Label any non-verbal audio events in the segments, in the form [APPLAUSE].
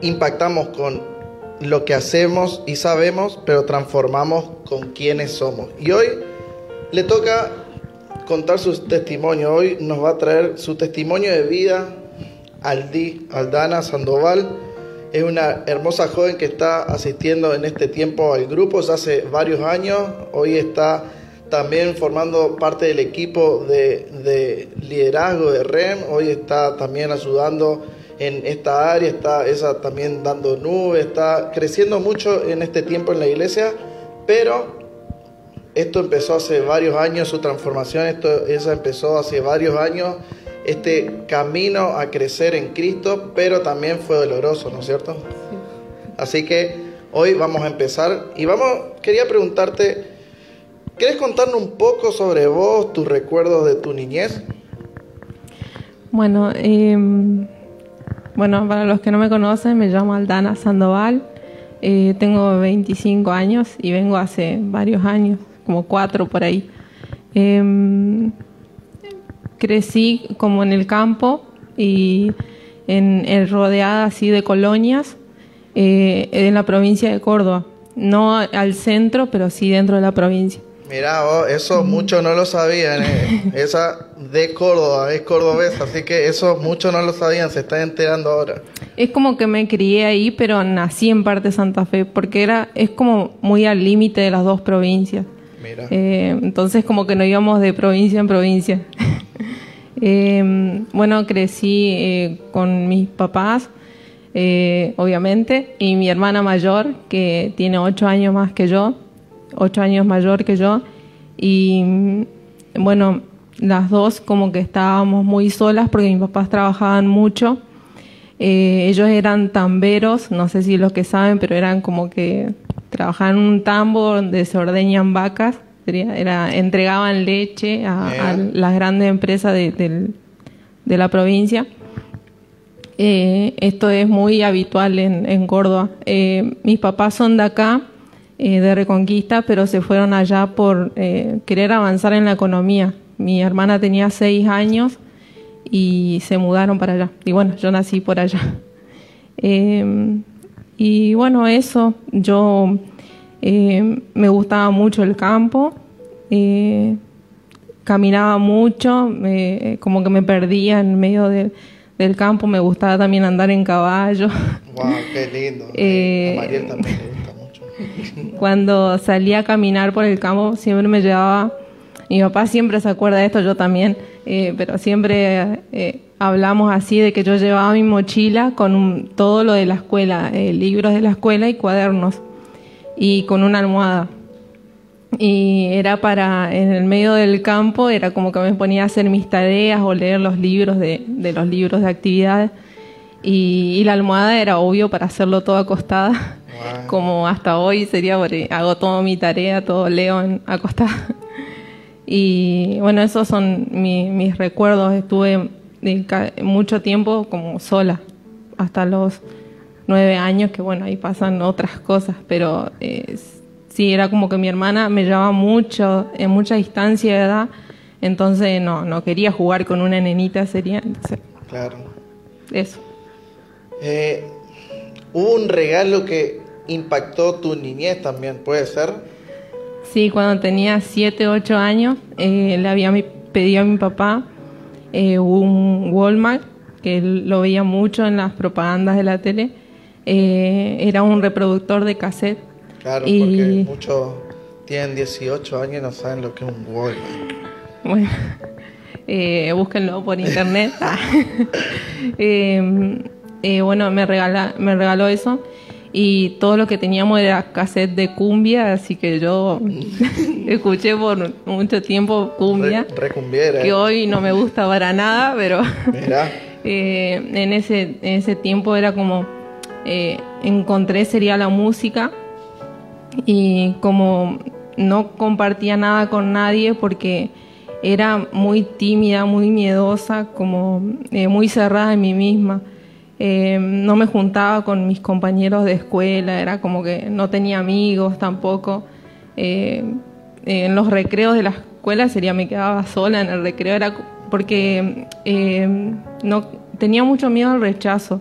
impactamos con lo que hacemos y sabemos, pero transformamos con quienes somos. Y hoy le toca contar su testimonio. Hoy nos va a traer su testimonio de vida Aldi, Aldana Sandoval. Es una hermosa joven que está asistiendo en este tiempo al grupo hace varios años. Hoy está también formando parte del equipo de, liderazgo de REM. Hoy está también ayudando en esta área, está esa también dando nubes, está creciendo mucho en este tiempo en la iglesia, pero esto empezó hace varios años, su transformación, esto, esa empezó hace varios años, este camino a crecer en Cristo, pero también fue doloroso, ¿no es cierto? Así que hoy vamos a empezar y vamos, quería preguntarte, ¿quieres contarnos un poco sobre vos, tus recuerdos de tu niñez? Bueno, em, bueno, para los que no me conocen, me llamo Aldana Sandoval, eh, tengo 25 años y vengo hace varios años como cuatro por ahí. Em, crecí como en el campo y en, rodeada así de colonias eh, en la provincia de Córdoba. No al centro, pero sí dentro de la provincia. Mira, eso muchos no lo sabían. Eh. [LAUGHS] Esa de Córdoba, es cordobesa, así que eso muchos no lo sabían, se están enterando ahora. Es como que me crié ahí, pero nací en parte de Santa Fe, porque era es como muy al límite de las dos provincias. Eh, entonces como que nos íbamos de provincia en provincia. [LAUGHS] Eh, bueno, crecí eh, con mis papás, obviamente, y mi hermana mayor, que tiene ocho años más que yo, ocho años mayor que yo, y bueno, las dos como que estábamos muy solas porque mis papás trabajaban mucho. ellos eran tamberos, no sé si los que saben, pero eran como que trabajaban en un tambo donde se ordeñan vacas, era, entregaban leche a, las grandes empresas de, la provincia. Eh, esto es muy habitual en, Córdoba. Eh, mis papás son de acá, eh, de Reconquista, pero se fueron allá por querer avanzar en la economía. Mi hermana tenía seis años y se mudaron para allá. Y bueno, yo nací por allá. [LAUGHS] Y bueno, eso, yo eh, me gustaba mucho el campo, eh, caminaba mucho, como que me perdía en medio del campo, me gustaba también andar en caballo. ¡Wow! ¡Qué lindo! [LAUGHS] Eh, a Mariel también. Cuando salía a caminar por el campo, siempre me llevaba. Mi papá siempre se acuerda de esto, yo también, pero siempre hablamos así de que yo llevaba mi mochila con todo lo de la escuela, eh, libros de la escuela y cuadernos, y con una almohada. Y era para, en el medio del campo, era como que me ponía a hacer mis tareas o leer los libros de, los libros de actividades. Y, la almohada era obvio para hacerlo todo acostada, como hasta hoy sería, porque hago toda mi tarea, todo leo en, acostada. [LAUGHS] Y bueno, esos son mis recuerdos. Estuve mucho tiempo como sola, hasta los nueve años, que bueno, ahí pasan otras cosas, pero eh, sí, era como que mi hermana me llevaba mucho, en mucha distancia de edad, entonces no, no quería jugar con una nenita, sería, entonces, claro. Eso. Eh, ¿Hubo un regalo que impactó tu niñez también, puede ser? Sí, cuando tenía siete, ocho años, eh, le había pedido a mi papá eh, un Walmart, que lo veía mucho en las propagandas de la tele, eh, era un reproductor de cassette. Claro, porque muchos tienen 18 años y no saben lo que es un Walmart. Bueno, [LAUGHS] búsquenlo por internet. [LAUGHS] [LAUGHS] Bueno, me, regala, me regaló eso y todo lo que teníamos era cassette de cumbia, así que yo [LAUGHS] escuché por mucho tiempo cumbia, que hoy no me gusta para nada, pero [LAUGHS] eh, en, ese, en ese tiempo era como eh, encontré sería la música y como no compartía nada con nadie porque era muy tímida, muy miedosa, como eh, muy cerrada en mí misma. Eh, no me juntaba con mis compañeros de escuela, era como que no tenía amigos tampoco. Eh, en los recreos de la escuela sería me quedaba sola en el recreo, era porque eh, no tenía mucho miedo al rechazo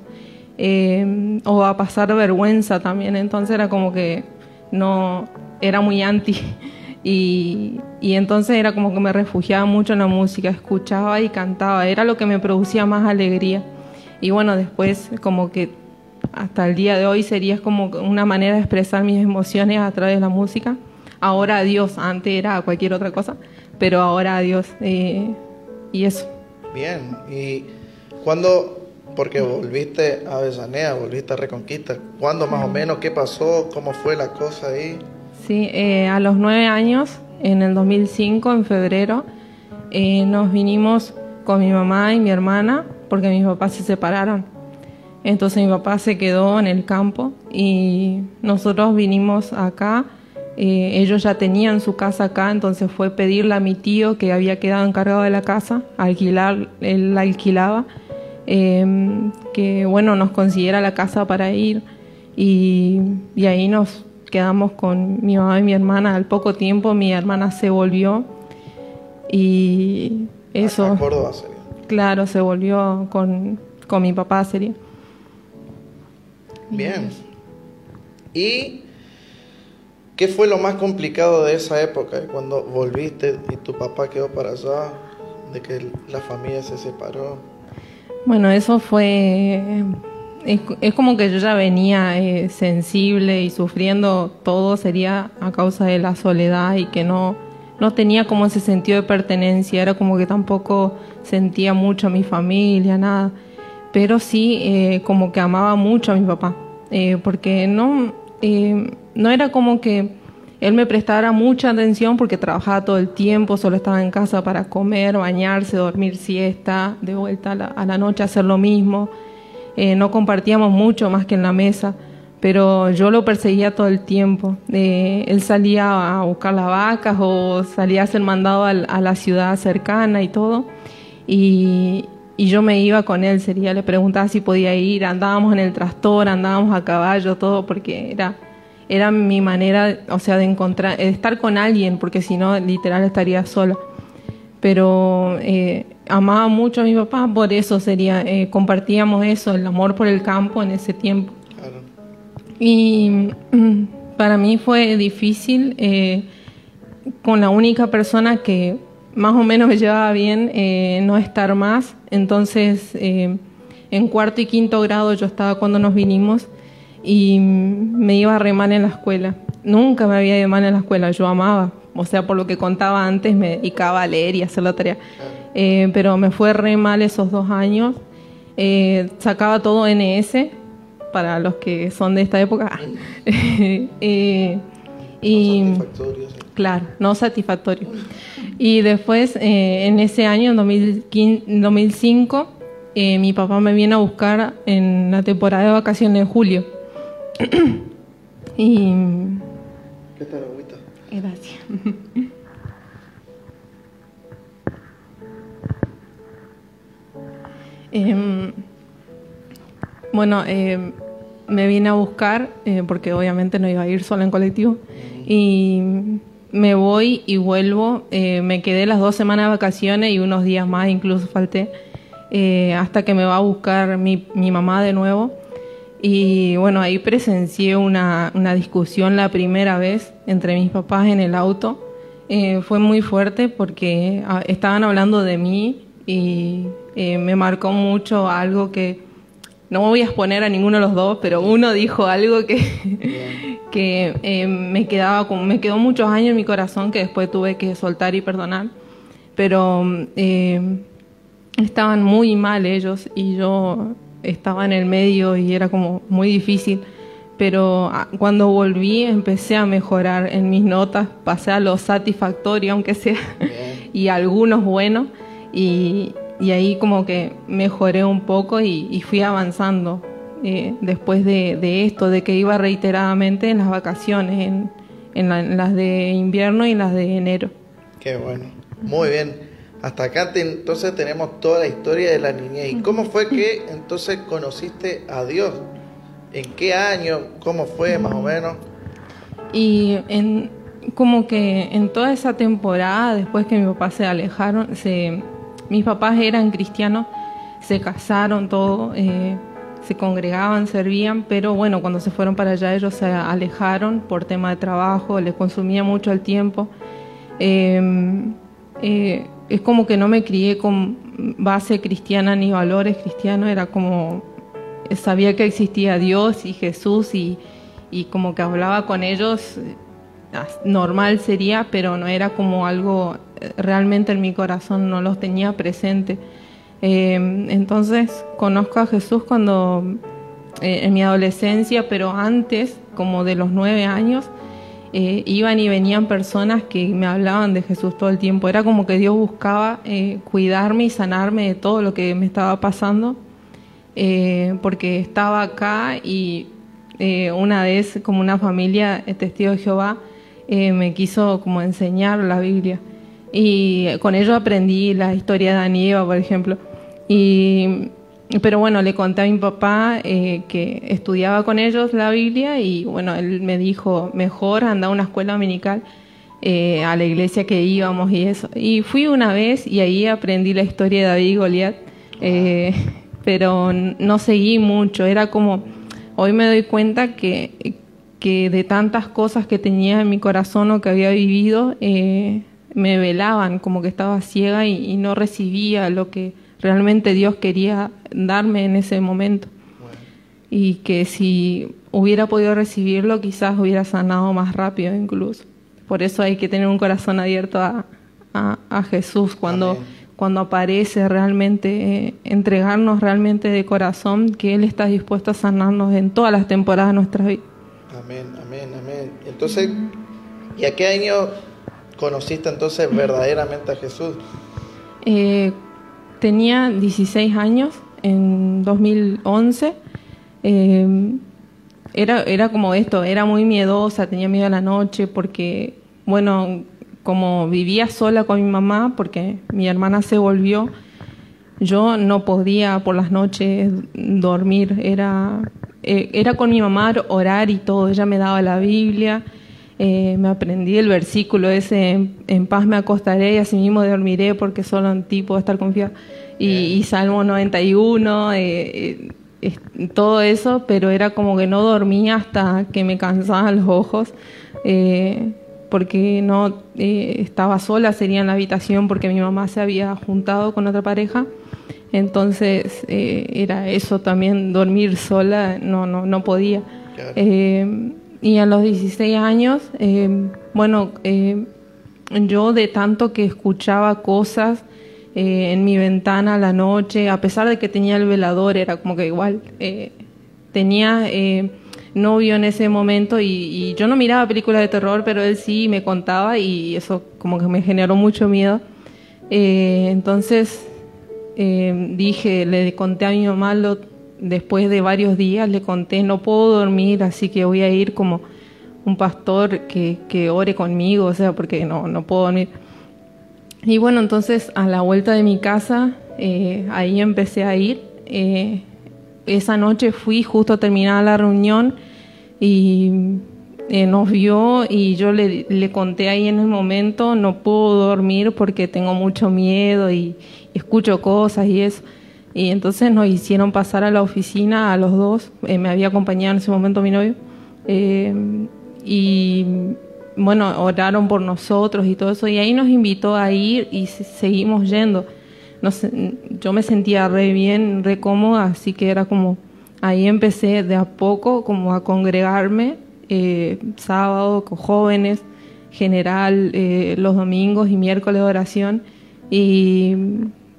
o a pasar vergüenza también. Entonces era como que no, era muy anti. [LAUGHS] Y, y, entonces era como que me refugiaba mucho en la música, escuchaba y cantaba, era lo que me producía más alegría. Y bueno, después como que hasta el día de hoy sería como una manera de expresar mis emociones a través de la música. Ahora Dios, antes era cualquier otra cosa, pero ahora Dios. Eh, y eso. Bien, y cuando, porque volviste a Besanea, volviste a Reconquista, ¿cuándo más o menos? ¿Qué pasó? ¿Cómo fue la cosa ahí? Sí, eh, a los nueve años, en el 2005, en febrero, eh, nos vinimos con mi mamá y mi hermana porque mis papás se separaron. Entonces mi papá se quedó en el campo y nosotros vinimos acá. Eh, ellos ya tenían su casa acá, entonces fue pedirle a mi tío que había quedado encargado de la casa, alquilar, él la alquilaba, em, que bueno, nos consiguiera la casa para ir y, y ahí nos quedamos con mi mamá y mi hermana. Al poco tiempo mi hermana se volvió y eso... Córdoba Claro, se volvió con, con mi papá sería. Bien. ¿Y qué fue lo más complicado de esa época, cuando volviste y tu papá quedó para allá, de que la familia se separó? Bueno, eso fue... Es, como que yo ya venía eh, sensible y sufriendo todo sería a causa de la soledad y que no, no tenía como ese sentido de pertenencia, era como que tampoco sentía mucho a mi familia, nada pero sí eh, como que amaba mucho a mi papá, eh, porque no, eh, no era como que él me prestara mucha atención porque trabajaba todo el tiempo, solo estaba en casa para comer, bañarse, dormir siesta, de vuelta a la, noche hacer lo mismo. no compartíamos mucho más que en la mesa, pero yo lo perseguía todo el tiempo. él salía a buscar las vacas o salía a ser mandado a, la ciudad cercana y todo. Y, y yo me iba con él, sería, le preguntaba si podía ir, andábamos en el trastor, andábamos a caballo, todo, porque era, era mi manera, o sea, de encontrar, de estar con alguien, porque si no, literal estaría sola. Pero eh, amaba mucho a mi papá, por eso sería, eh, compartíamos eso, el amor por el campo en ese tiempo. Y mm, para mí fue difícil eh, con la única persona que más o menos me llevaba bien eh, no estar más. Entonces, eh, en cuarto y quinto grado yo estaba cuando nos vinimos y me iba re mal en la escuela. Nunca me había ido mal en la escuela, yo amaba. O sea, por lo que contaba antes, me dedicaba a leer y hacer la tarea. Eh, pero me fue re mal esos dos años. sacaba todo NS, para los que son de esta época. [LAUGHS] y, claro, no satisfactorio. Y después, eh, en ese año, en 2005, eh, mi papá me viene a buscar en la temporada de vacaciones de julio. [CLEARS THROAT] y... ¿Qué tal, agüita? Gracias. [LAUGHS] Em, bueno, em, me vine a buscar, eh, porque obviamente no iba a ir sola en colectivo, y me voy y vuelvo. Eh, me quedé las dos semanas de vacaciones y unos días más, incluso falté, eh, hasta que me va a buscar mi, mi, mamá de nuevo. Y bueno, ahí presencié una, una, discusión la primera vez entre mis papás en el auto. Eh, fue muy fuerte porque ah, estaban hablando de mí y me marcó mucho algo que no voy a exponer a ninguno de los dos, pero uno dijo algo que, que eh, me, quedaba me quedó muchos años en mi corazón que después tuve que soltar y perdonar. Pero eh, estaban muy mal ellos y yo estaba en el medio y era como muy difícil. Pero ah, cuando volví empecé a mejorar en mis notas, pasé a lo satisfactorio, aunque sea, [LAUGHS] y algunos buenos. Y, y ahí como que mejoré un poco y, fui avanzando eh, después de, esto, de que iba reiteradamente en las vacaciones, en, en, las de invierno y las de enero. Qué bueno, muy bien. Hasta acá entonces tenemos toda la historia de la niñez. ¿Y cómo fue que entonces conociste a Dios? ¿En qué año? ¿Cómo fue más o menos? Y en, como que en toda esa temporada, después que mi papá se alejaron, se mis papás eran cristianos, se casaron, todo, eh, se congregaban, servían, pero bueno, cuando se fueron para allá ellos se alejaron por tema de trabajo, les consumía mucho el tiempo. Em, eh, es como que no me crié con base cristiana ni valores cristianos, era como sabía que existía Dios y Jesús y, y como que hablaba con ellos, normal sería, pero no era como algo realmente en mi corazón, no los tenía presente. Em, entonces conozco a Jesús cuando eh, en mi adolescencia, pero antes, como de los nueve años, eh, iban y venían personas que me hablaban de Jesús todo el tiempo. Era como que Dios buscaba eh, cuidarme y sanarme de todo lo que me estaba pasando, porque estaba acá y una vez como una familia testigo de Jehová me quiso como enseñar la Biblia. Y con ello aprendí la historia de Anieva, por ejemplo. Y, pero bueno, le conté a mi papá eh, que estudiaba con ellos la Biblia y bueno, él me dijo, mejor anda a una escuela dominical eh, a la iglesia que íbamos y eso. Y fui una vez y ahí aprendí la historia de David y Goliat, eh, [LAUGHS] pero no seguí mucho, era como, hoy me doy cuenta que, que de tantas cosas que tenía en mi corazón o que había vivido, me velaban, como que estaba ciega y no recibía lo que realmente Dios quería darme en ese momento. Y que si hubiera podido recibirlo, quizás hubiera sanado más rápido incluso. Por eso hay que tener un corazón abierto a, a, Jesús cuando, cuando aparece realmente, eh, entregarnos realmente de corazón, que Él está dispuesto a sanarnos en todas las temporadas de nuestra vida. Amén, amén, amén. Entonces, ¿y a qué año conociste entonces verdaderamente a Jesús? Eh, tenía 16 años en 2011. Em, era, era como esto, era muy miedosa, tenía miedo a la noche porque, bueno, como vivía sola con mi mamá, porque mi hermana se volvió, yo no podía por las noches dormir, era, eh, era con mi mamá orar y todo, ella me daba la Biblia, eh, me aprendí el versículo ese, en, paz me acostaré y así mismo dormiré porque solo en ti puedo estar confiado. Y, Salmo 91, eh, eh, todo eso, pero era como que no dormía hasta que me cansaban los ojos, porque no estaba sola, sería en la habitación porque mi mamá se había juntado con otra pareja. Entonces era eso también, dormir sola, no, no, no podía y a los 16 años, eh, bueno, eh, yo de tanto que escuchaba cosas eh, en mi ventana a la noche, a pesar de que tenía el velador, era como que igual tenía novio en ese momento y, yo no miraba películas de terror, pero él sí me contaba y eso como que me generó mucho miedo. entonces dije, le conté a mi mamá lo después de varios días le conté, no puedo dormir, así que voy a ir como un pastor que, que ore conmigo, o sea, porque no, no puedo dormir. Y bueno, entonces a la vuelta de mi casa, eh, ahí empecé a ir. Eh, esa noche fui justo a terminar la reunión y eh, nos vio y yo le, le, conté ahí en el momento, no puedo dormir porque tengo mucho miedo y escucho cosas y eso. Y entonces nos hicieron pasar a la oficina a los dos. Eh, me había acompañado en ese momento mi novio. Eh, y bueno, oraron por nosotros y todo eso. Y ahí nos invitó a ir y seguimos yendo. Yo me sentía re bien, re cómoda, así que era como, ahí empecé de a poco como a congregarme, eh, sábado con jóvenes, general, los domingos y miércoles de oración. Y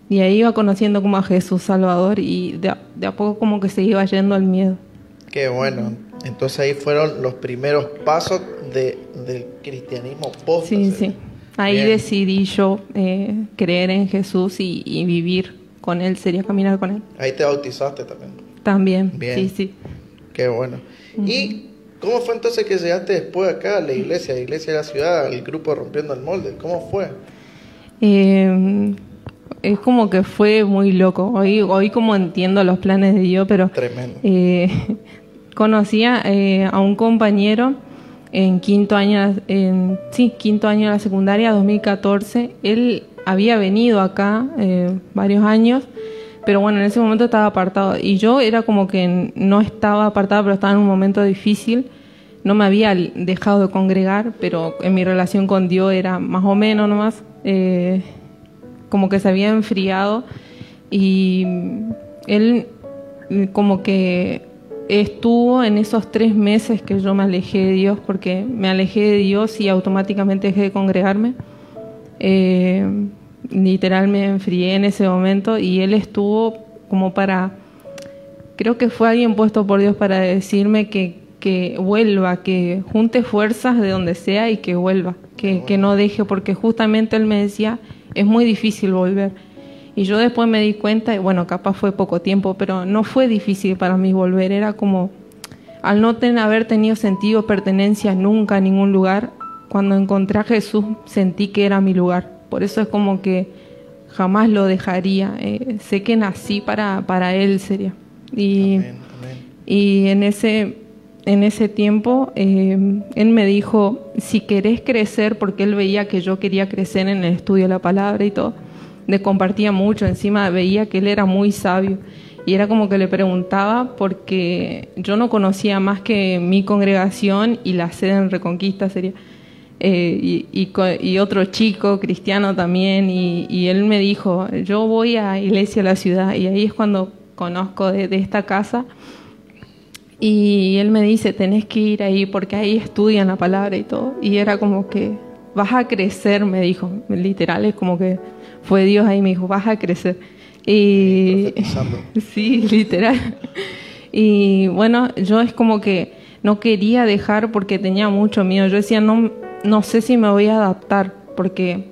y ahí iba conociendo como a Jesús Salvador y de a, poco como que se iba yendo al miedo. Qué bueno. Entonces ahí fueron los primeros pasos de, del cristianismo post. Sí, sí. Ahí decidí yo eh, creer en Jesús y, vivir con Él, sería caminar con Él. Ahí te bautizaste también. También, sí, sí. Qué bueno. ¿Y cómo fue entonces que llegaste después acá a la iglesia, a la iglesia de la ciudad, el grupo Rompiendo el Molde? ¿Cómo fue? Eh, es como que fue muy loco. Hoy, hoy como entiendo los planes de Dios, pero eh, [LAUGHS] conocía eh, a un compañero en quinto año, en, sí, quinto año de la secundaria, 2014. Él había venido acá eh, varios años, pero bueno, en ese momento estaba apartado y yo era como que no estaba apartada, pero estaba en un momento difícil. No me había dejado de congregar, pero en mi relación con Dios era más o menos nomás, eh, como que se había enfriado y él como que estuvo en esos tres meses que yo me alejé de Dios, porque me alejé de Dios y automáticamente dejé de congregarme. Eh, literal me enfrié en ese momento y él estuvo como para, creo que fue alguien puesto por Dios para decirme que, que vuelva, que junte fuerzas de donde sea y que vuelva, que, que no deje, porque justamente él me decía, es muy difícil volver y yo después me di cuenta, y bueno, capaz fue poco tiempo, pero no fue difícil para mí volver, era como, al no tener, haber tenido sentido pertenencia nunca a ningún lugar, cuando encontré a Jesús sentí que era mi lugar. Por eso es como que jamás lo dejaría. Eh, sé que nací para, para Él, sería. Y, y en ese en ese tiempo, eh, él me dijo, si querés crecer, porque él veía que yo quería crecer en el estudio de la palabra y todo, le compartía mucho, encima veía que él era muy sabio. Y era como que le preguntaba porque yo no conocía más que mi congregación y la sede en Reconquista sería. Eh, y, otro chico cristiano también, y, él me dijo, yo voy a Iglesia de la Ciudad, y ahí es cuando conozco de, de, esta casa, y él me dice, tenés que ir ahí porque ahí estudian la palabra y todo, y era como que vas a crecer, me dijo, literal, es como que fue Dios ahí, me dijo, vas a crecer. Y [LAUGHS] sí, literal. Y bueno, yo es como que no quería dejar porque tenía mucho miedo. Yo decía, no, no sé si me voy a adaptar porque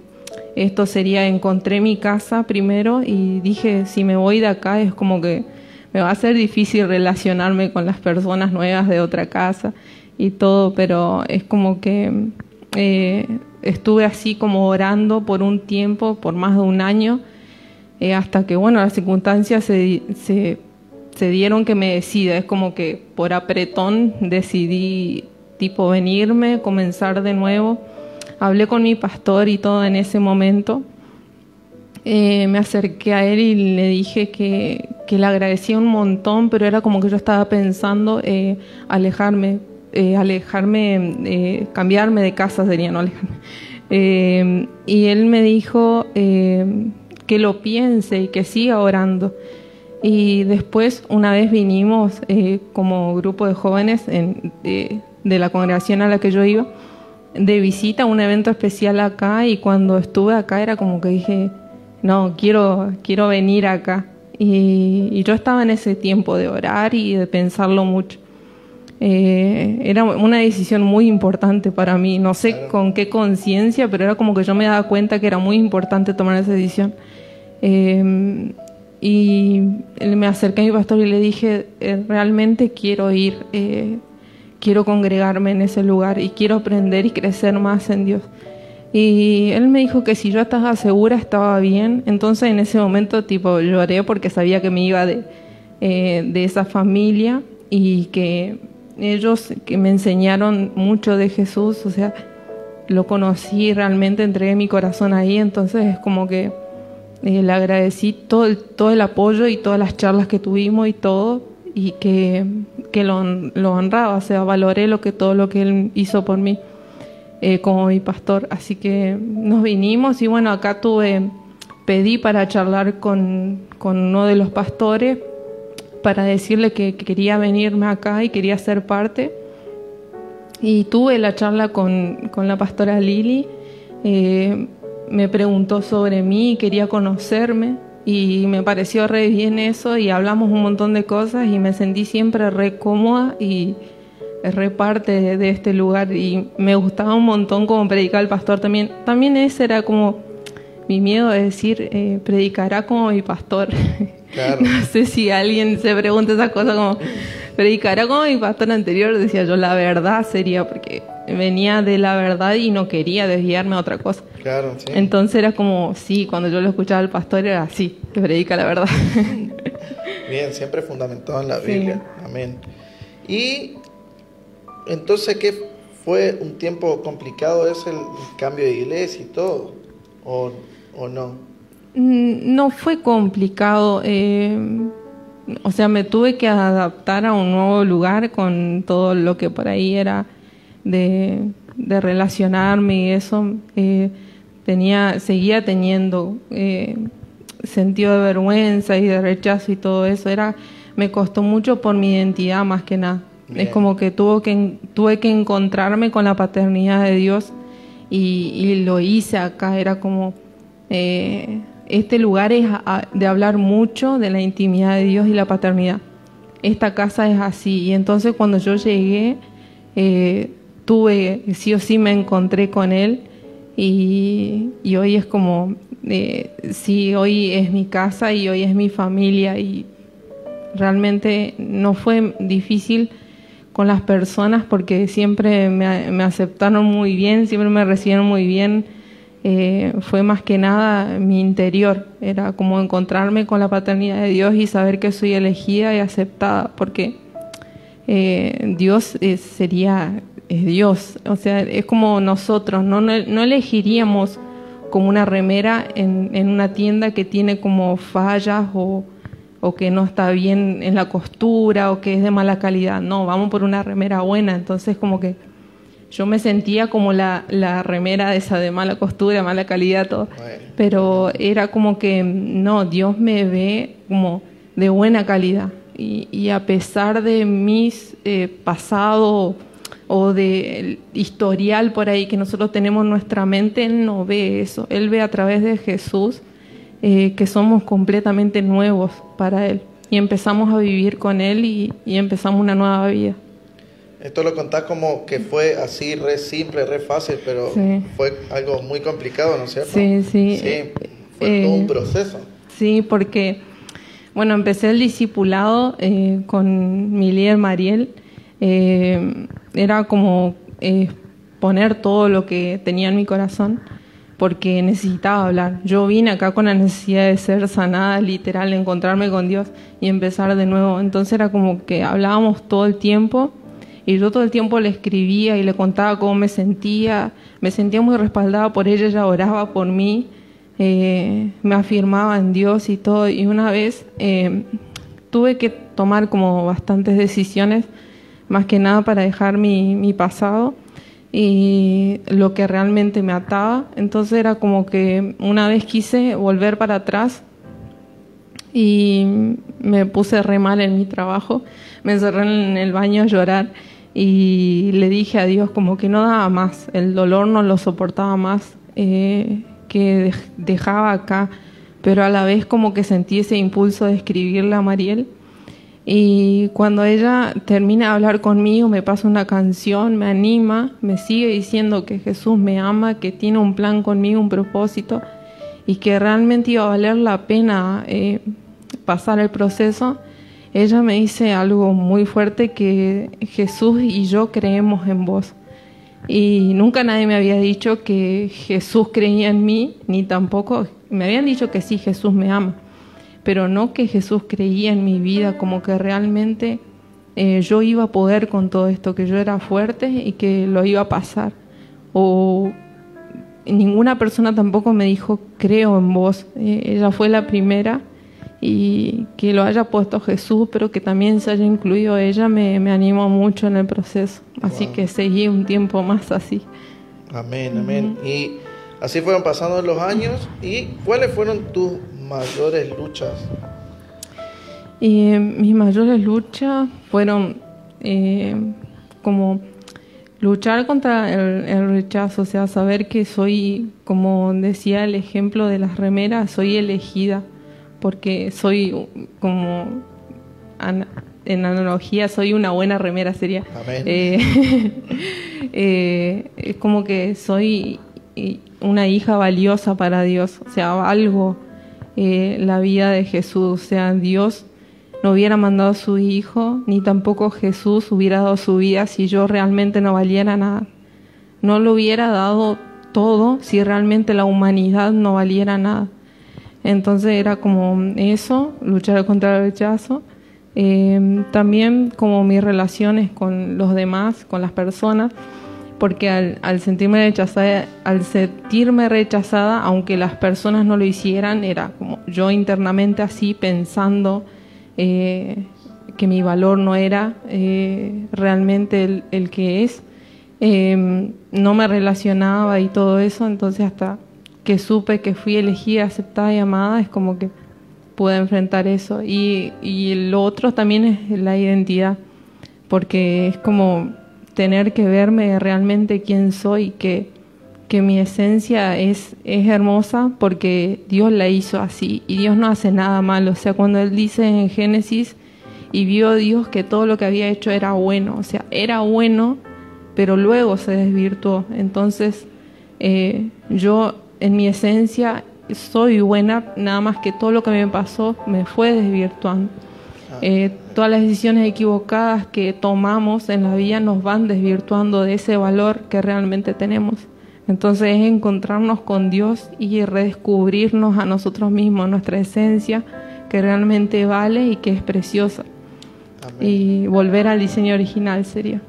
esto sería, encontré mi casa primero y dije, si me voy de acá es como que va a ser difícil relacionarme con las personas nuevas de otra casa y todo, pero es como que eh, estuve así como orando por un tiempo, por más de un año, eh, hasta que, bueno, las circunstancias se, se, dieron que me decida. Es como que por apretón decidí tipo venirme, comenzar de nuevo. Hablé con mi pastor y todo en ese momento. Eh, me acerqué a él y le dije que, que, le agradecía un montón, pero era como que yo estaba pensando eh, alejarme, eh, alejarme, eh, cambiarme de casa sería, no alejarme. Eh, y él me dijo que lo piense y que siga orando. Y después, una vez vinimos como grupo de jóvenes de, la congregación a la que yo iba, de visita a un evento especial acá y cuando estuve acá era como que dije, no, quiero, quiero venir acá. Y yo estaba en ese tiempo de orar y de pensarlo mucho. Eh, era una decisión muy importante para mí. No sé con qué conciencia, pero era como que yo me daba cuenta que era muy importante tomar esa decisión. Eh, y me acerqué a mi pastor y le dije, eh, realmente quiero ir, quiero congregarme en ese lugar y quiero aprender y crecer más en Dios. Y él me dijo que si yo estaba segura estaba bien. Entonces en ese momento tipo lloré porque sabía que me iba de, de esa familia y que ellos que me enseñaron mucho de Jesús, o sea, lo conocí realmente, entregué mi corazón ahí, entonces es como que eh, le agradecí todo el, todo el apoyo y todas las charlas que tuvimos y todo, y que, que lo, lo, honraba, o sea, valoré lo que, todo lo que él hizo por mí eh, como mi pastor. Así que nos vinimos y bueno, acá tuve, pedí para charlar con, con uno de los pastores para decirle que, quería venirme acá y quería ser parte. Y tuve la charla con, la pastora Lili, eh, me preguntó sobre mí, quería conocerme y me pareció re bien eso y hablamos un montón de cosas y me sentí siempre re cómoda y re parte de, este lugar y me gustaba un montón como predicaba el pastor también. También ese era como mi miedo de decir, eh, predicará como mi pastor. [LAUGHS] No sé si alguien se pregunta esa cosa como, predicará como mi pastor anterior, decía yo, la verdad sería, porque venía de la verdad y no quería desviarme a otra cosa. Claro, sí. Entonces era como, sí, cuando yo lo escuchaba al pastor era así, que predica la verdad. [LAUGHS] Bien, siempre fundamentado en la Biblia. Amén. Y entonces, ¿qué fue un tiempo complicado? ¿Es el cambio de iglesia y todo? ¿O, o no? Mm, no fue complicado. Eh, o sea, me tuve que adaptar a un nuevo lugar con todo lo que por ahí era de, relacionarme y eso. Eh, tenía, seguía teniendo eh, sentido de vergüenza y de rechazo y todo eso. Era, me costó mucho por mi identidad más que nada. Es como que, tuvo que tuve que encontrarme con la paternidad de Dios y, lo hice acá. Era como eh, este lugar es de hablar mucho de la intimidad de Dios y la paternidad. Esta casa es así. Y entonces cuando yo llegué, eh, tuve, sí o sí me encontré con Él. Y, hoy es como, eh, sí, hoy es mi casa y hoy es mi familia. Y realmente no fue difícil con las personas porque siempre me, aceptaron muy bien, siempre me recibieron muy bien. Eh, fue más que nada mi interior, era como encontrarme con la paternidad de Dios y saber que soy elegida y aceptada, porque eh, Dios sería, es Dios, o sea, es como nosotros, no, no, elegiríamos como una remera en, en, una tienda que tiene como fallas o, o que no está bien en la costura o que es de mala calidad, no, vamos por una remera buena, entonces como que yo me sentía como la, la, remera esa de mala costura, mala calidad, todo. Pero era como que, no, Dios me ve como de buena calidad. Y, y a pesar de mis eh, pasados o de historial por ahí que nosotros tenemos en nuestra mente, Él no ve eso. Él ve a través de Jesús eh, que somos completamente nuevos para Él. Y empezamos a vivir con Él y, y empezamos una nueva vida. Esto lo contás como que fue así, re simple, re fácil, pero fue algo muy complicado, ¿no es cierto? Sí, sí. Sí, fue todo un eh, proceso. Sí, porque, bueno, empecé el discipulado eh, con mi líder Mariel. Eh, era como poner todo lo que tenía en mi corazón porque necesitaba hablar. Yo vine acá con la necesidad de ser sanada, literal, encontrarme con Dios y empezar de nuevo. Entonces era como que hablábamos todo el tiempo y yo todo el tiempo le escribía y le contaba cómo me sentía. Me sentía muy respaldada por ella, ella oraba por mí, eh, me afirmaba en Dios y todo. Y una vez eh, tuve que tomar como bastantes decisiones, más que nada para dejar mi, mi pasado y lo que realmente me ataba. Entonces era como que una vez quise volver para atrás y me puse re mal en mi trabajo, me encerré en el baño a llorar y le dije a Dios como que no daba más, el dolor no lo soportaba más, eh, que dejaba acá, pero a la vez como que sentí ese impulso de escribirle a Mariel. Y cuando ella termina de hablar conmigo, me pasa una canción, me anima, me sigue diciendo que Jesús me ama, que tiene un plan conmigo, un propósito, y que realmente iba a valer la pena eh, pasar el proceso ella me dice algo muy fuerte que Jesús y yo creemos en vos. Y nunca nadie me había dicho que Jesús creía en mí, ni tampoco me habían dicho que sí, Jesús me ama, pero no que Jesús creía en mi vida, como que realmente eh, yo iba a poder con todo esto, que yo era fuerte y que lo iba a pasar. O ninguna persona tampoco me dijo, creo en vos. Eh, ella fue la primera y que lo haya puesto Jesús, pero que también se haya incluido ella, me, me animó mucho en el proceso. Así que seguí un tiempo más así. Amén, amén. Y así fueron pasando los años. ¿Y cuáles fueron tus mayores luchas? Y mis mayores luchas fueron eh, como luchar contra el, el, rechazo, o sea, saber que soy, como decía el ejemplo de las remeras, soy elegida porque soy como en analogía soy una buena remera sería eh, [LAUGHS] eh, es como que soy una hija valiosa para Dios o sea algo eh, la vida de Jesús. O sea Dios no hubiera mandado a su hijo ni tampoco Jesús hubiera dado su vida si yo realmente no valiera nada. No lo hubiera dado todo si realmente la humanidad no valiera nada. Entonces era como eso, luchar contra el rechazo. Eh, también como mis relaciones con los demás, con las personas, porque al, sentirme rechazada, al sentirme rechazada, aunque las personas no lo hicieran, era como yo internamente así pensando eh, que mi valor no era eh, realmente el, que es, em, no me relacionaba y todo eso, entonces hasta que supe que fui elegida, aceptada y amada, es como que pude enfrentar eso. Y, y lo otro también es la identidad, porque es como tener que verme realmente quién soy, que, que mi esencia es, es hermosa porque Dios la hizo así y Dios no hace nada malo. O sea, cuando Él dice en Génesis y vio Dios que todo lo que había hecho era bueno, o sea, era bueno, pero luego se desvirtuó. Entonces, eh, yo en mi esencia soy buena, nada más que todo lo que me pasó me fue desvirtuando. Eh, todas las decisiones equivocadas que tomamos en la vida nos van desvirtuando de ese valor que realmente tenemos. Entonces es encontrarnos con Dios y redescubrirnos a nosotros mismos, nuestra esencia, que realmente vale y que es preciosa. Y volver al diseño original sería.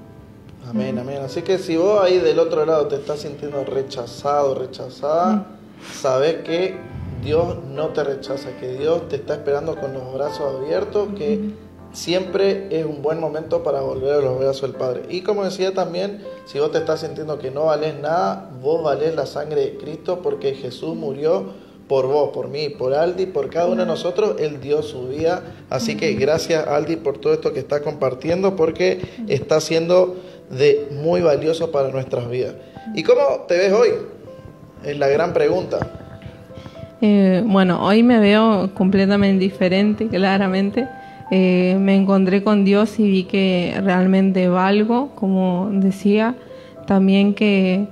Amén, amén. Así que si vos ahí del otro lado te estás sintiendo rechazado, rechazada, mm. sabes que Dios no te rechaza, que Dios te está esperando con los brazos abiertos, que siempre es un buen momento para volver a los brazos del Padre. Y como decía también, si vos te estás sintiendo que no vales nada, vos valés la sangre de Cristo porque Jesús murió por vos, por mí, por Aldi, por cada uno de nosotros, Él dio su vida. Así que gracias Aldi por todo esto que está compartiendo porque está siendo de muy valioso para nuestras vidas. ¿Y cómo te ves hoy? Es la gran pregunta. Eh, bueno, hoy me veo completamente diferente, claramente. Eh, me encontré con Dios y vi que realmente valgo, como decía, también que,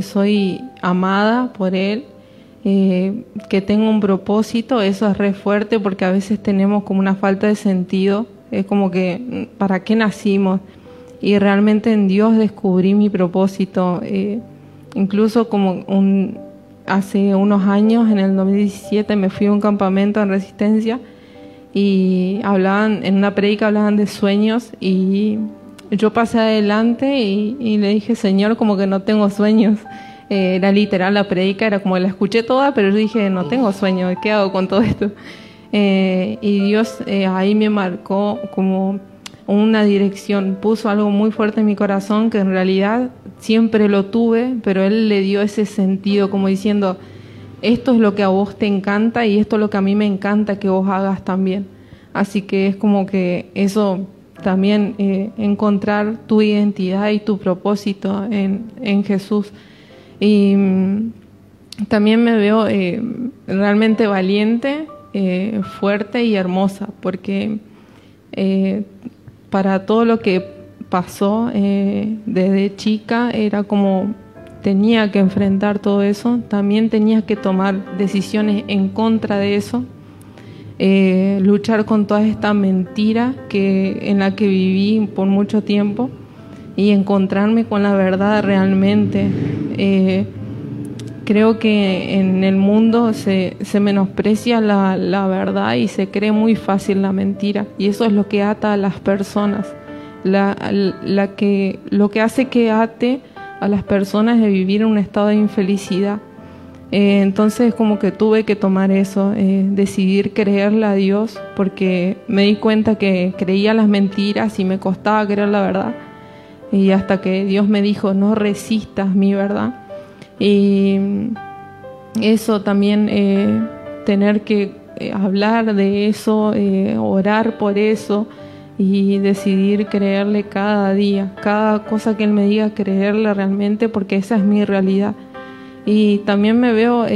soy amada por Él, eh, que tengo un propósito, eso es re fuerte porque a veces tenemos como una falta de sentido, es como que, ¿para qué nacimos? Y realmente en Dios descubrí mi propósito, incluso como un, hace unos años, en el 2017, me fui a un campamento en resistencia y hablaban, en una predica hablaban de sueños y yo pasé adelante y, le dije, Señor, como que no tengo sueños. Eh, era literal la predica, era como la escuché toda, pero yo dije, no tengo sueños, ¿qué hago con todo esto? Eh, y Dios eh, ahí me marcó como una dirección, puso algo muy fuerte en mi corazón que en realidad siempre lo tuve, pero Él le dio ese sentido como diciendo, esto es lo que a vos te encanta y esto es lo que a mí me encanta que vos hagas también. Así que es como que eso también, eh, encontrar tu identidad y tu propósito en, en Jesús. Y mm, también me veo eh, realmente valiente, eh, fuerte y hermosa, porque para todo lo que pasó desde chica era como tenía que enfrentar todo eso, también tenía que tomar decisiones en contra de eso, eh, luchar con toda esta mentira que, en la que viví por mucho tiempo y encontrarme con la verdad realmente. Eh, creo que en el mundo se, se menosprecia la, la, verdad y se cree muy fácil la mentira. Y eso es lo que ata a las personas. La, la que, lo que hace que ate a las personas es vivir en un estado de infelicidad. Eh, entonces como que tuve que tomar eso, eh, decidir creerle a Dios, porque me di cuenta que creía las mentiras y me costaba creer la verdad. Y hasta que Dios me dijo, no resistas mi verdad y eso también, eh, tener que hablar de eso, orar por eso y decidir creerle cada día, cada cosa que Él me diga, creerle realmente porque esa es mi realidad. Y también me veo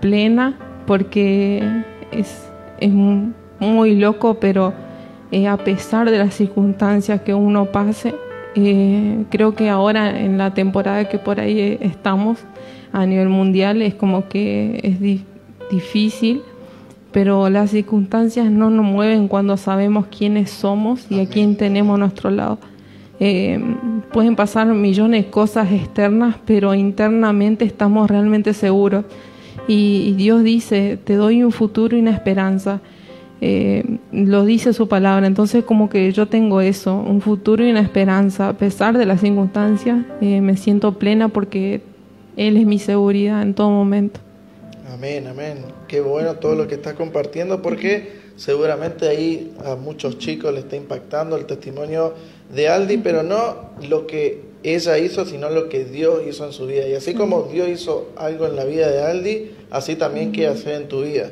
plena porque es, es muy loco, pero a pesar de las circunstancias que uno pase, eh, creo que ahora en la temporada que por ahí estamos a nivel mundial es como que es difícil, pero las circunstancias no nos mueven cuando sabemos quiénes somos y a quién tenemos a nuestro lado. Eh, pueden pasar millones de cosas externas, pero internamente estamos realmente seguros. Y, Dios dice, te doy un futuro y una esperanza. eh, lo dice su palabra. Entonces como que yo tengo eso, un futuro y una esperanza. A pesar de las circunstancias, eh, me siento plena porque Él es mi seguridad en todo momento. Amén, amén. Qué bueno todo lo que estás compartiendo porque seguramente ahí a muchos chicos le está impactando el testimonio de Aldi, pero no lo que ella hizo, sino lo que Dios hizo en su vida. Y así como Dios hizo algo en la vida de Aldi, así también quiere hacer en tu vida.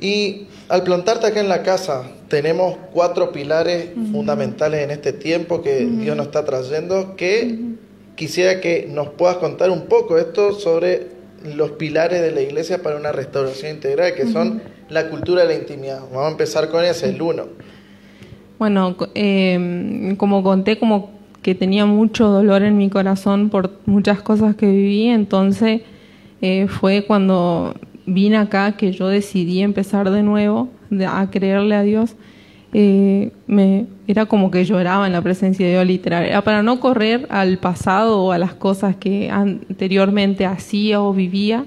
Y al plantarte acá en la casa, tenemos cuatro pilares fundamentales en este tiempo que Dios nos está trayendo, que quisiera que nos puedas contar un poco esto sobre los pilares de la iglesia para una restauración integral, que son la cultura de la intimidad. Vamos a empezar con ese, el uno. Bueno, em, como conté, como que tenía mucho dolor en mi corazón por muchas cosas que viví, entonces eh, fue cuando vine acá que yo decidí empezar de nuevo a creerle a Dios. Eh, me, era como que lloraba en la presencia de Dios literal. Era para no correr al pasado o a las cosas que anteriormente hacía o vivía,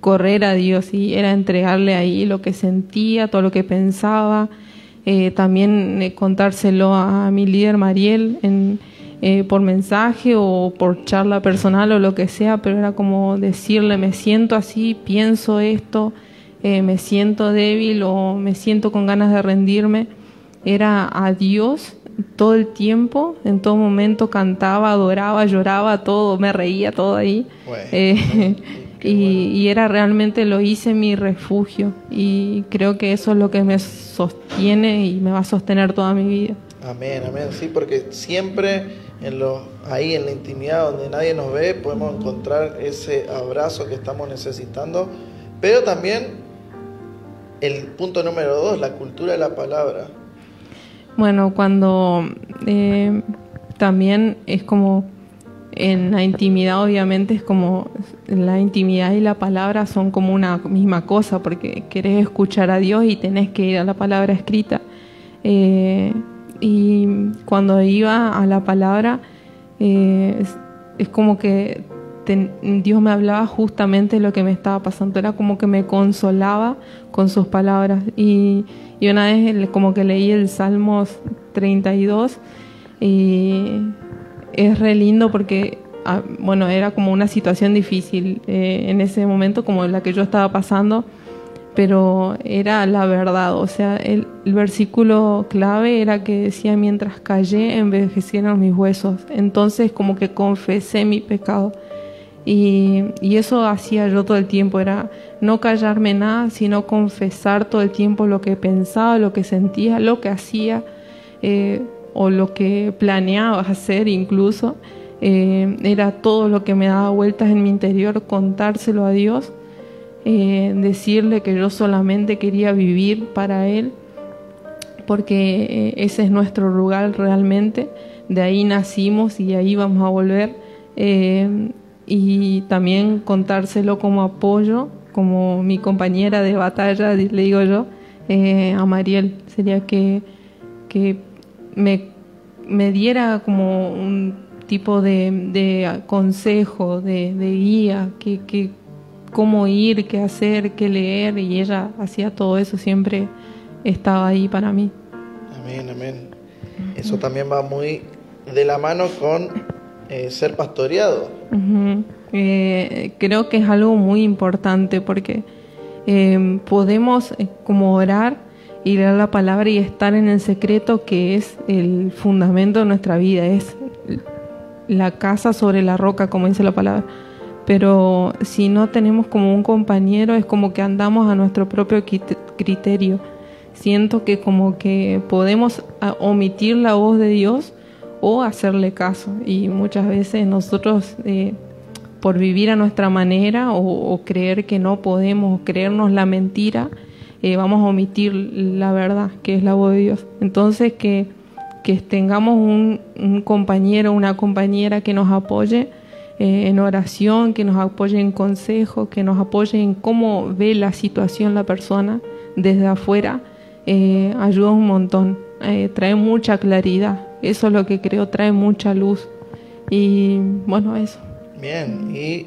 correr a Dios y era entregarle ahí lo que sentía, todo lo que pensaba. Eh, también eh, contárselo a, mi líder Mariel en, por mensaje o por charla personal o lo que sea, pero era como decirle, me siento así, pienso esto, me siento débil o me siento con ganas de rendirme era a Dios todo el tiempo, en todo momento cantaba, adoraba, lloraba, todo, me reía todo ahí. Eh, [LAUGHS] [LAUGHS] y, era realmente, lo hice mi refugio y creo que eso es lo que me sostiene y me va a sostener toda mi vida. Amén, amén, sí, porque siempre en ahí en la intimidad donde nadie nos ve podemos encontrar ese abrazo que estamos necesitando, pero también el punto número dos, la cultura de la palabra. Bueno, cuando eh, también es como en la intimidad, obviamente es como la intimidad y la palabra son como una misma cosa, porque querés escuchar a Dios y tenés que ir a la palabra escrita. Eh, y cuando iba a la palabra, eh, es, como que Dios me hablaba justamente lo que me estaba pasando, era como que me consolaba con sus palabras. Y, y una vez como que leí el Salmos 32 y es re lindo porque, ah, bueno, era como una situación difícil eh, en ese momento como la que yo estaba pasando, pero era la verdad, o sea, el, el versículo clave era que decía, mientras callé, envejecieron mis huesos, entonces como que confesé mi pecado. Y, eso hacía yo todo el tiempo, era no callarme nada, sino confesar todo el tiempo lo que pensaba, lo que sentía, lo que hacía eh, o lo que planeaba [LAUGHS] hacer incluso. Eh, era todo lo que me daba vueltas en mi interior, contárselo a Dios, eh, decirle que yo solamente quería vivir para Él, porque ese es nuestro lugar realmente, de ahí nacimos y ahí vamos a volver y también contárselo como apoyo, como mi compañera de batalla, le digo yo, eh, a Mariel. Sería que, que me, me, diera como un tipo de, de consejo, de, de guía, que, que, cómo ir, qué hacer, qué leer, y ella hacía todo eso, siempre estaba ahí para mí. Amén, amén. Eso también va muy de la mano con eh, ser pastoreado. Eh, creo que es algo muy importante porque eh, podemos como orar y leer la palabra y estar en el secreto que es el fundamento de nuestra vida, es la casa sobre la roca, como dice la palabra. Pero si no tenemos como un compañero, es como que andamos a nuestro propio criterio. Siento que como que podemos ah, omitir la voz de Dios o hacerle caso. Y muchas veces nosotros, eh, por vivir a nuestra manera o, creer que no podemos, creernos la mentira, eh, vamos a omitir la verdad, que es la voz de Dios. Entonces, que, tengamos un, un, compañero, una compañera que nos apoye eh, en oración, que nos apoye en consejo, que nos apoye en cómo ve la situación la persona desde afuera, ayuda un montón, trae mucha claridad eso es lo que creo trae mucha luz. Y bueno, eso. Bien, y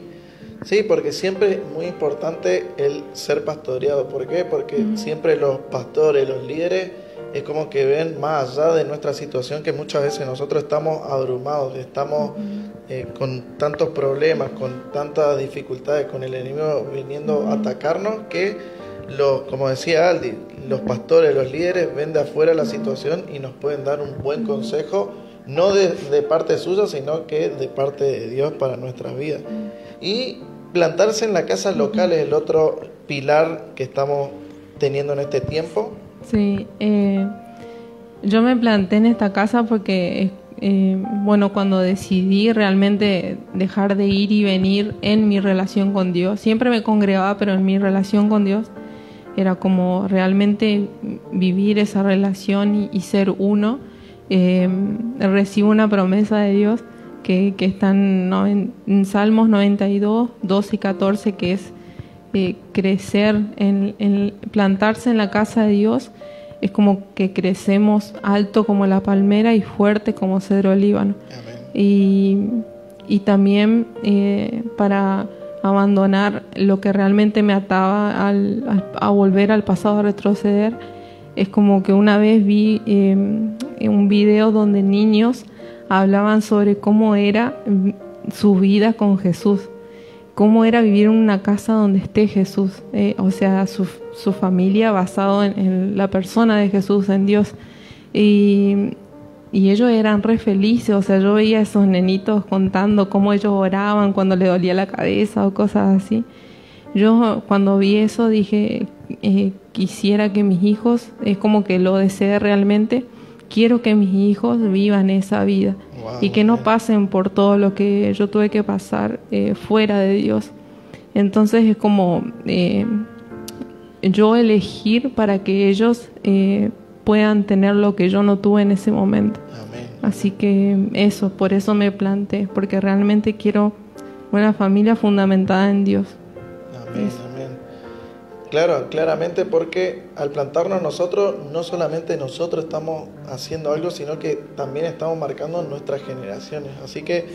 Sí, porque siempre es muy importante el ser pastoreado. ¿Por qué? Porque siempre los pastores, los líderes, es como que ven más allá de nuestra situación que muchas veces nosotros estamos abrumados, estamos eh, con tantos problemas, con tantas dificultades, con el enemigo viniendo a atacarnos, que los, como decía Aldi, los pastores, los líderes ven de afuera la situación y nos pueden dar un buen consejo, no de, de parte suya, sino que de parte de Dios para nuestras vidas. Y plantarse en la casa local es el otro pilar que estamos teniendo en este tiempo. Sí, eh, yo me planté en esta casa porque, eh, bueno, cuando decidí realmente dejar de ir y venir en mi relación con Dios, siempre me congregaba, pero en mi relación con Dios era como realmente vivir esa relación y, ser uno. Eh, recibo una promesa de Dios que, están en, Salmos 92, 12 y 14, que es eh, crecer, en, plantarse en la casa de Dios, es como que crecemos alto como la palmera y fuerte como cedro líbano. Y, y, también eh, para abandonar lo que realmente me ataba al, a volver al pasado, a retroceder, es como que una vez vi eh, un video donde niños hablaban sobre cómo era su vida con Jesús, cómo era vivir en una casa donde esté Jesús, eh, o sea, su, familia basado en, la persona de Jesús, en Dios. Y, ellos eran re felices, o sea, yo veía a esos nenitos contando cómo ellos oraban cuando le dolía la cabeza o cosas así. Yo cuando vi eso dije, eh, quisiera que mis hijos, es como que lo deseé realmente, quiero que mis hijos vivan esa vida y que no pasen por todo lo que yo tuve que pasar eh, fuera de Dios. Entonces es como eh, yo elegir para que ellos puedan tener lo que yo no tuve en ese momento. Así que eso, por eso me planteé, porque realmente quiero una familia fundamentada en Dios. Amén. Claro, claramente porque al plantarnos nosotros, no solamente nosotros estamos haciendo algo, sino que también estamos marcando nuestras generaciones. Así que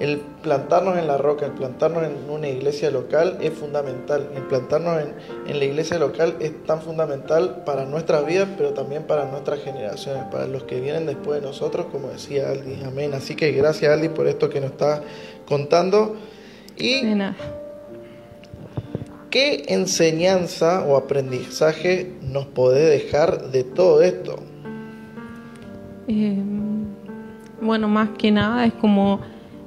el plantarnos en la roca, el plantarnos en una iglesia local es fundamental. El plantarnos en, en la iglesia local es tan fundamental para nuestras vidas, pero también para nuestras generaciones, para los que vienen después de nosotros, como decía Aldi. Amén. Así que gracias Aldi por esto que nos está contando. Y ¿Qué enseñanza o aprendizaje nos puede dejar de todo esto? Eh, bueno, más que nada es como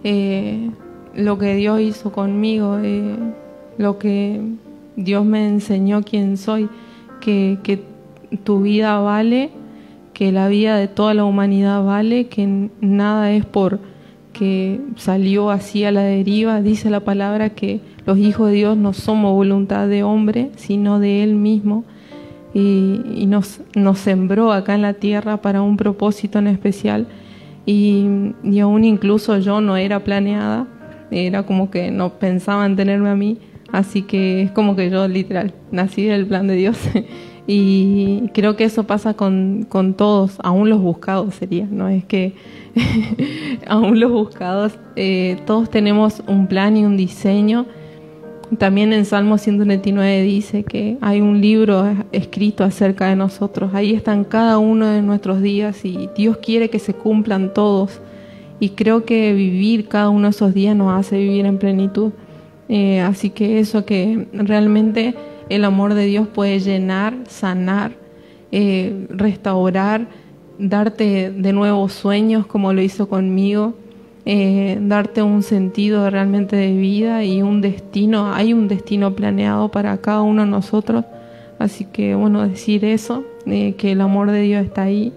eh, lo que Dios hizo conmigo, eh, lo que Dios me enseñó quién soy, que, que tu vida vale, que la vida de toda la humanidad vale, que nada es por que salió así a la deriva, dice la palabra que los hijos de Dios no somos voluntad de hombre, sino de Él mismo. Y, nos, sembró acá en la tierra para un propósito en especial. Y, y, aún incluso yo no era planeada, era como que no pensaban tenerme a mí. Así que es como que yo literal nací del plan de Dios. [LAUGHS] y creo que eso pasa con, con todos, aún los buscados sería, ¿no? Es que [LAUGHS] aún los buscados, eh, todos tenemos un plan y un diseño también en Salmo 129 dice que hay un libro escrito acerca de nosotros. Ahí están cada uno de nuestros días y Dios quiere que se cumplan todos. Y creo que vivir cada uno de esos días nos hace vivir en plenitud. Eh, así que eso que realmente el amor de Dios puede llenar, sanar, eh, restaurar, darte de nuevo sueños como lo hizo conmigo. Eh, darte un sentido realmente de vida y un destino. Hay un destino planeado para cada uno de nosotros. Así que, bueno, decir eso, eh, que el amor de Dios está ahí.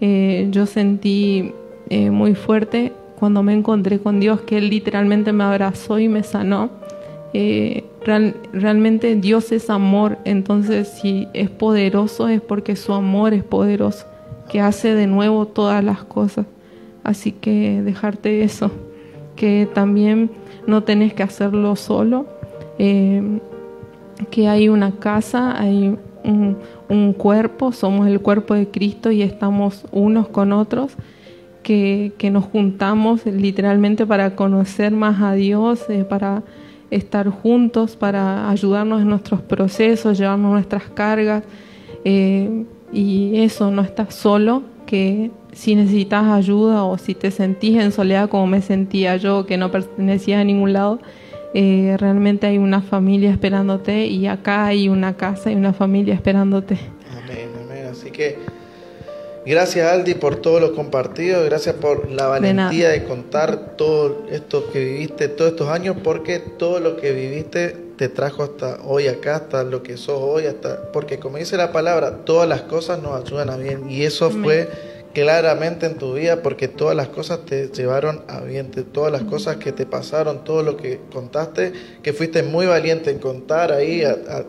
Eh, yo sentí muy fuerte cuando me encontré con Dios, que Él literalmente me abrazó y me sanó. realmente Dios es amor, entonces si es poderoso es porque su amor es poderoso, que hace de nuevo todas las cosas. Así que dejarte eso, que también no tenés que hacerlo solo, eh, que hay una casa, hay un, cuerpo, somos el cuerpo de Cristo y estamos unos con otros, que, nos juntamos literalmente para conocer más a Dios, eh, para estar juntos para ayudarnos en nuestros procesos, llevarnos nuestras cargas. Eh, y eso, no estás solo, que si necesitas ayuda o si te sentís en soledad como me sentía yo, que no pertenecía a ningún lado, eh, realmente hay una familia esperándote y acá hay una casa y una familia esperándote. Amén, amén. Así que gracias Aldi por todos los compartidos, gracias por la valentía de, contar todo esto que viviste todos estos años, porque todo lo que viviste te trajo hasta hoy acá, hasta lo que sos hoy, hasta porque como dice la palabra, todas las cosas nos ayudan a bien. Y eso fue claramente en tu vida porque todas las cosas te llevaron a bien, todas las cosas que te pasaron, todo lo que contaste, que fuiste muy valiente en contar ahí a,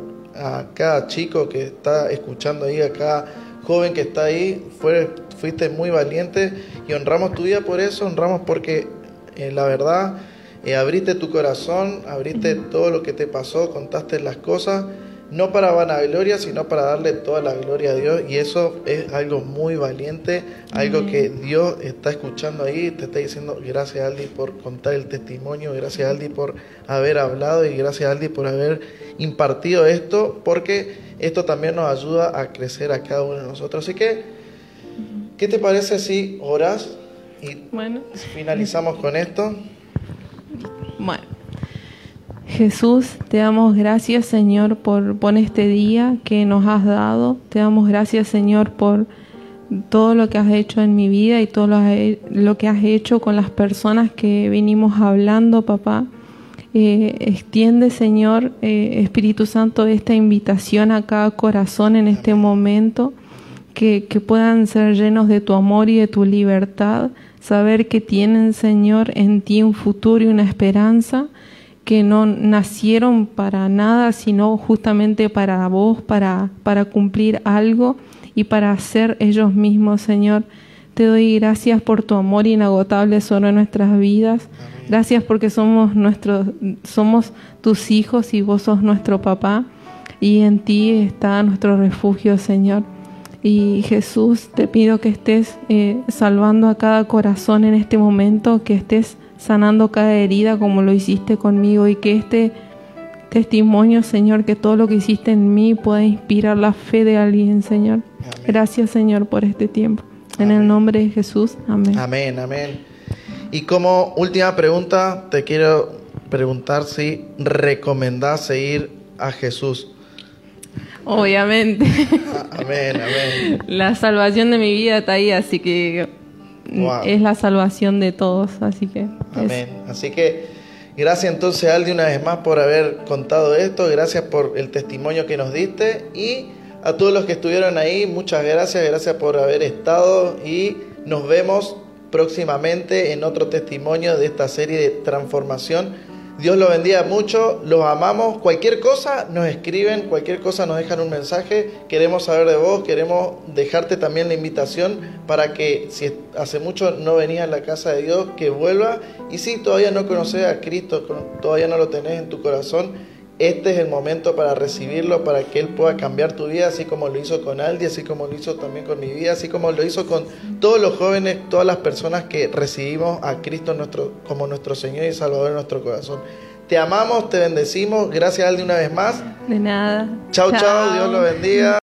cada chico que está escuchando ahí, a cada joven que está ahí, fue, fuiste muy valiente y honramos tu vida por eso, honramos porque eh, la verdad eh, abriste tu corazón, abriste todo lo que te pasó, contaste las cosas no para vanagloria, sino para darle toda la gloria a Dios. Y eso es algo muy valiente, algo que Dios está escuchando ahí, te está diciendo gracias Aldi por contar el testimonio, gracias Aldi por haber hablado y gracias Aldi por haber impartido esto, porque esto también nos ayuda a crecer a cada uno de nosotros. Así que, ¿qué te parece si oras y finalizamos con esto? Bueno. Jesús, te damos gracias, Señor, por, este día que nos has dado. Te damos gracias, Señor, por todo lo que has hecho en mi vida y todo lo, que has hecho con las personas que venimos hablando, papá. Eh, extiende, Señor, eh, Espíritu Santo, esta invitación a cada corazón en este momento, que, que puedan ser llenos de tu amor y de tu libertad, saber que tienen, Señor, en ti un futuro y una esperanza que no nacieron para nada, sino justamente para vos, para, para cumplir algo y para ser ellos mismos, Señor. Te doy gracias por tu amor inagotable sobre nuestras vidas. Gracias porque somos nuestros, somos tus hijos y vos sos nuestro papá. Y en ti está nuestro refugio, Señor. Y Jesús, te pido que estés eh, salvando a cada corazón en este momento, que estés sanando cada herida como lo hiciste conmigo y que este testimonio, Señor, que todo lo que hiciste en mí pueda inspirar la fe de alguien, Señor. Gracias, Señor, por este tiempo. En el nombre de Jesús. Amén. Amén, amén. Y como última pregunta, te quiero preguntar si recomendás seguir a Jesús. Obviamente. [LAUGHS] Amén, amén. La salvación de mi vida está ahí, así que es la salvación de todos, así que... Amén. Así que gracias entonces Aldi una vez más por haber contado esto, gracias por el testimonio que nos diste y a todos los que estuvieron ahí, muchas gracias, gracias por haber estado y nos vemos próximamente en otro testimonio de esta serie de transformación Dios lo bendiga mucho, los amamos. Cualquier cosa nos escriben, cualquier cosa nos dejan un mensaje. Queremos saber de vos, queremos dejarte también la invitación para que si hace mucho no venías a la casa de Dios, que vuelva. Y si todavía no conoces a Cristo, todavía no lo tenés en tu corazón, este es el momento para recibirlo, para que Él pueda cambiar tu vida, así como lo hizo con Aldi, así como lo hizo también con mi vida, así como lo hizo con todos los jóvenes, todas las personas que recibimos a Cristo nuestro, como nuestro Señor y Salvador en nuestro corazón. Te amamos, te bendecimos. Gracias Aldi una vez más. De nada. chao, chao Dios lo bendiga.